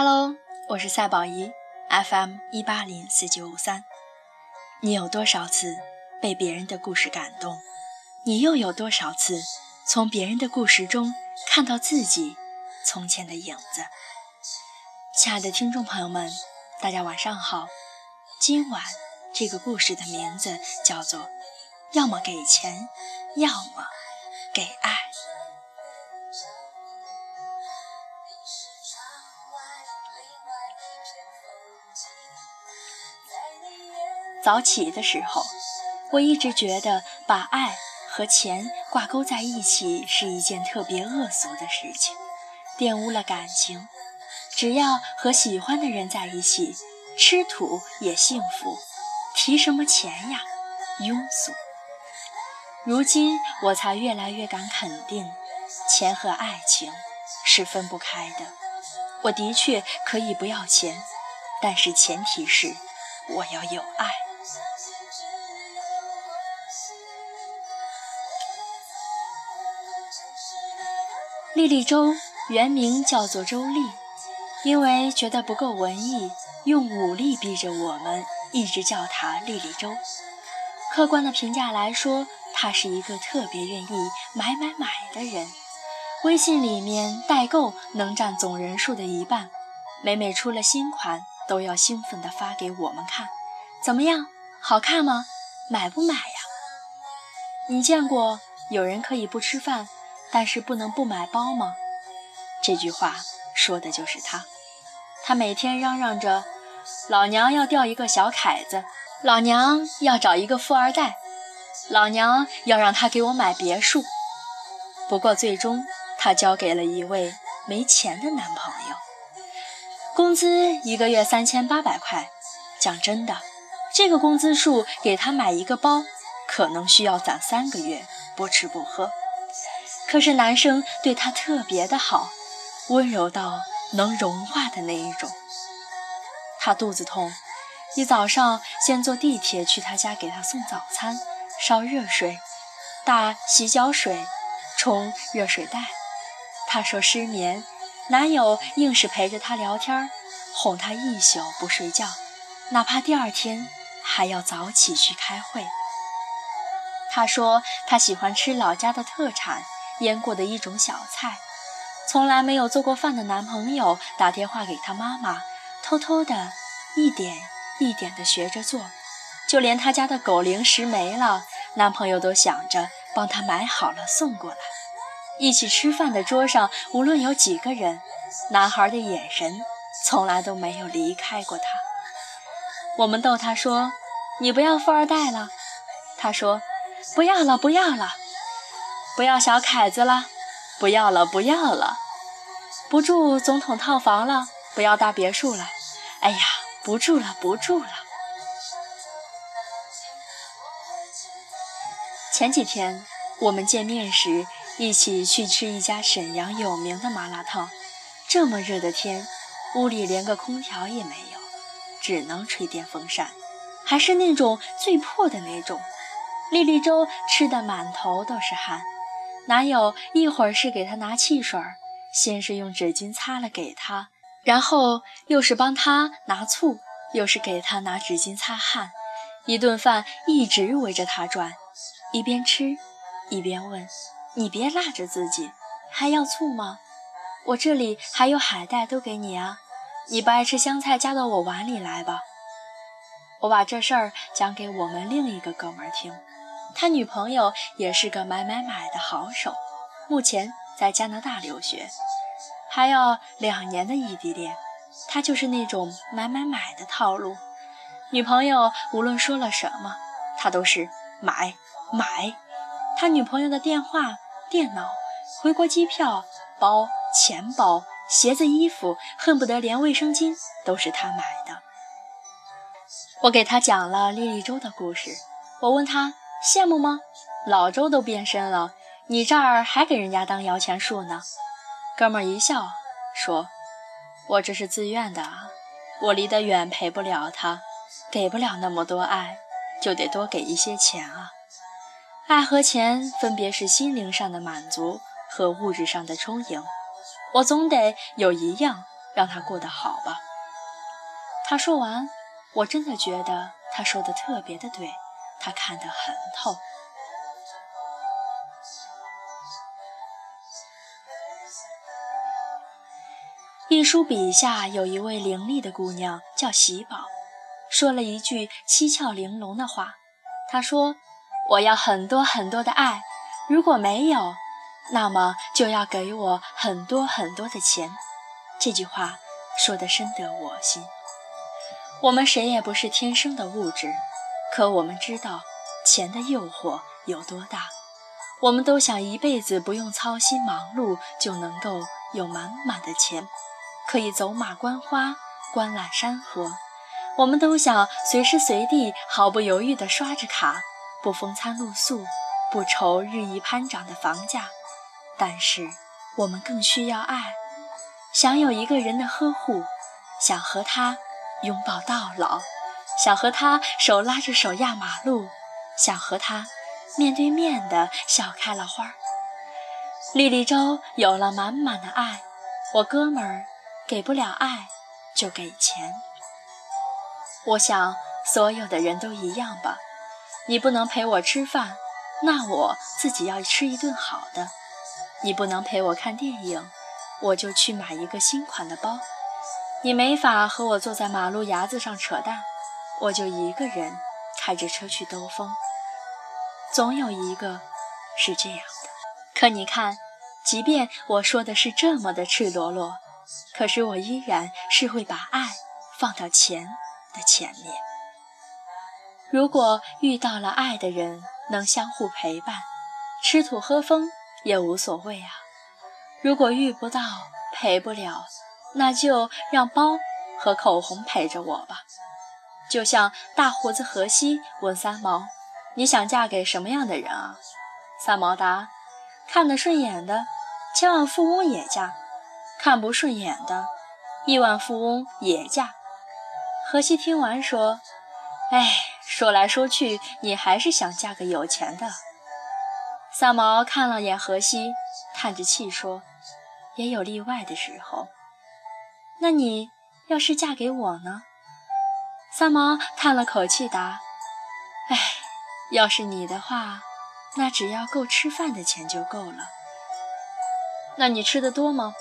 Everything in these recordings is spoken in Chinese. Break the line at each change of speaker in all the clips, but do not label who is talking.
Hello，我是赛宝仪，FM 一八零四九五三。你有多少次被别人的故事感动？你又有多少次从别人的故事中看到自己从前的影子？亲爱的听众朋友们，大家晚上好。今晚这个故事的名字叫做《要么给钱，要么给爱》。早起的时候，我一直觉得把爱和钱挂钩在一起是一件特别恶俗的事情，玷污了感情。只要和喜欢的人在一起，吃土也幸福，提什么钱呀？庸俗。如今我才越来越敢肯定，钱和爱情是分不开的。我的确可以不要钱，但是前提是我要有爱。莉莉周原名叫做周丽，因为觉得不够文艺，用武力逼着我们一直叫她莉莉周。客观的评价来说，她是一个特别愿意买买买的人。微信里面代购能占总人数的一半，每每出了新款，都要兴奋地发给我们看。怎么样？好看吗？买不买呀？你见过有人可以不吃饭？但是不能不买包吗？这句话说的就是他。他每天嚷嚷着：“老娘要钓一个小凯子，老娘要找一个富二代，老娘要让他给我买别墅。”不过最终他交给了一位没钱的男朋友，工资一个月三千八百块。讲真的，这个工资数给他买一个包，可能需要攒三个月，不吃不喝。可是男生对她特别的好，温柔到能融化的那一种。她肚子痛，一早上先坐地铁去他家给她送早餐，烧热水，打洗脚水，冲热水袋。她说失眠，男友硬是陪着她聊天，哄她一宿不睡觉，哪怕第二天还要早起去开会。她说她喜欢吃老家的特产。腌过的一种小菜，从来没有做过饭的男朋友打电话给他妈妈，偷偷的一点一点的学着做，就连他家的狗零食没了，男朋友都想着帮他买好了送过来。一起吃饭的桌上，无论有几个人，男孩的眼神从来都没有离开过他。我们逗他说：“你不要富二代了。”他说：“不要了，不要了。”不要小凯子了，不要了，不要了，不住总统套房了，不要大别墅了，哎呀，不住了，不住了。前几天我们见面时，一起去吃一家沈阳有名的麻辣烫。这么热的天，屋里连个空调也没有，只能吹电风扇，还是那种最破的那种。莉莉周吃的满头都是汗。男友一会儿是给她拿汽水，先是用纸巾擦了给她，然后又是帮她拿醋，又是给她拿纸巾擦汗，一顿饭一直围着她转，一边吃一边问：“你别辣着自己，还要醋吗？我这里还有海带，都给你啊。你不爱吃香菜，加到我碗里来吧。”我把这事儿讲给我们另一个哥们儿听。他女朋友也是个买买买的好手，目前在加拿大留学，还要两年的异地恋。他就是那种买买买的套路，女朋友无论说了什么，他都是买买。他女朋友的电话、电脑、回国机票、包、钱包、鞋子、衣服，恨不得连卫生巾都是他买的。我给他讲了莉莉周的故事，我问他。羡慕吗？老周都变身了，你这儿还给人家当摇钱树呢？哥们儿一笑说：“我这是自愿的啊，我离得远，陪不了他，给不了那么多爱，就得多给一些钱啊。爱和钱分别是心灵上的满足和物质上的充盈，我总得有一样让他过得好吧。他说完，我真的觉得他说的特别的对，他看得很透。一书笔下有一位伶俐的姑娘，叫喜宝，说了一句七窍玲珑的话。她说：“我要很多很多的爱，如果没有，那么就要给我很多很多的钱。”这句话说得深得我心。我们谁也不是天生的物质，可我们知道钱的诱惑有多大。我们都想一辈子不用操心忙碌，就能够有满满的钱。可以走马观花，观览山河。我们都想随时随地毫不犹豫地刷着卡，不风餐露宿，不愁日益攀涨的房价。但是，我们更需要爱，想有一个人的呵护，想和他拥抱到老，想和他手拉着手压马路，想和他面对面的笑开了花。莉莉周有了满满的爱，我哥们儿。给不了爱，就给钱。我想所有的人都一样吧。你不能陪我吃饭，那我自己要吃一顿好的。你不能陪我看电影，我就去买一个新款的包。你没法和我坐在马路牙子上扯淡，我就一个人开着车去兜风。总有一个是这样的。可你看，即便我说的是这么的赤裸裸。可是我依然是会把爱放到钱的前面。如果遇到了爱的人，能相互陪伴，吃土喝风也无所谓啊。如果遇不到，陪不了，那就让包和口红陪着我吧。就像大胡子荷西问三毛：“你想嫁给什么样的人啊？”三毛答：“看得顺眼的，千万富翁也嫁。”看不顺眼的，亿万富翁也嫁。荷西听完说：“哎，说来说去，你还是想嫁个有钱的。”三毛看了眼荷西，叹着气说：“也有例外的时候。那你要是嫁给我呢？”三毛叹了口气答：“哎，要是你的话，那只要够吃饭的钱就够了。那你吃的多吗？”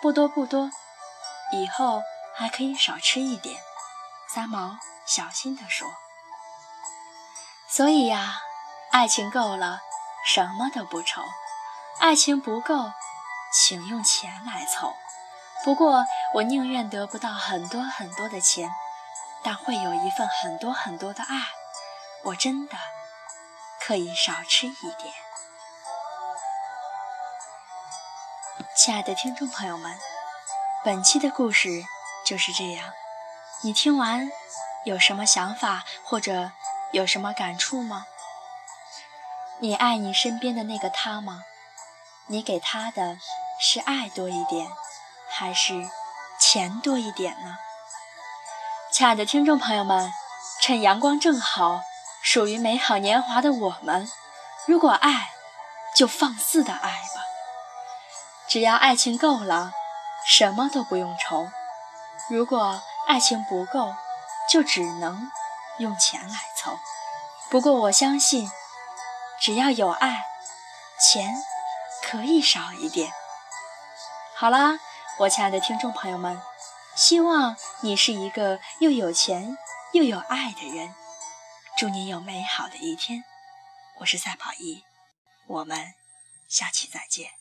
不多不多，以后还可以少吃一点。”三毛小心地说。“所以呀，爱情够了，什么都不愁；爱情不够，请用钱来凑。不过，我宁愿得不到很多很多的钱，但会有一份很多很多的爱。我真的可以少吃一点。”亲爱的听众朋友们，本期的故事就是这样。你听完有什么想法或者有什么感触吗？你爱你身边的那个他吗？你给他的是爱多一点，还是钱多一点呢？亲爱的听众朋友们，趁阳光正好，属于美好年华的我们，如果爱，就放肆的爱吧。只要爱情够了，什么都不用愁；如果爱情不够，就只能用钱来凑。不过我相信，只要有爱，钱可以少一点。好啦，我亲爱的听众朋友们，希望你是一个又有钱又有爱的人。祝你有美好的一天。我是赛跑一，我们下期再见。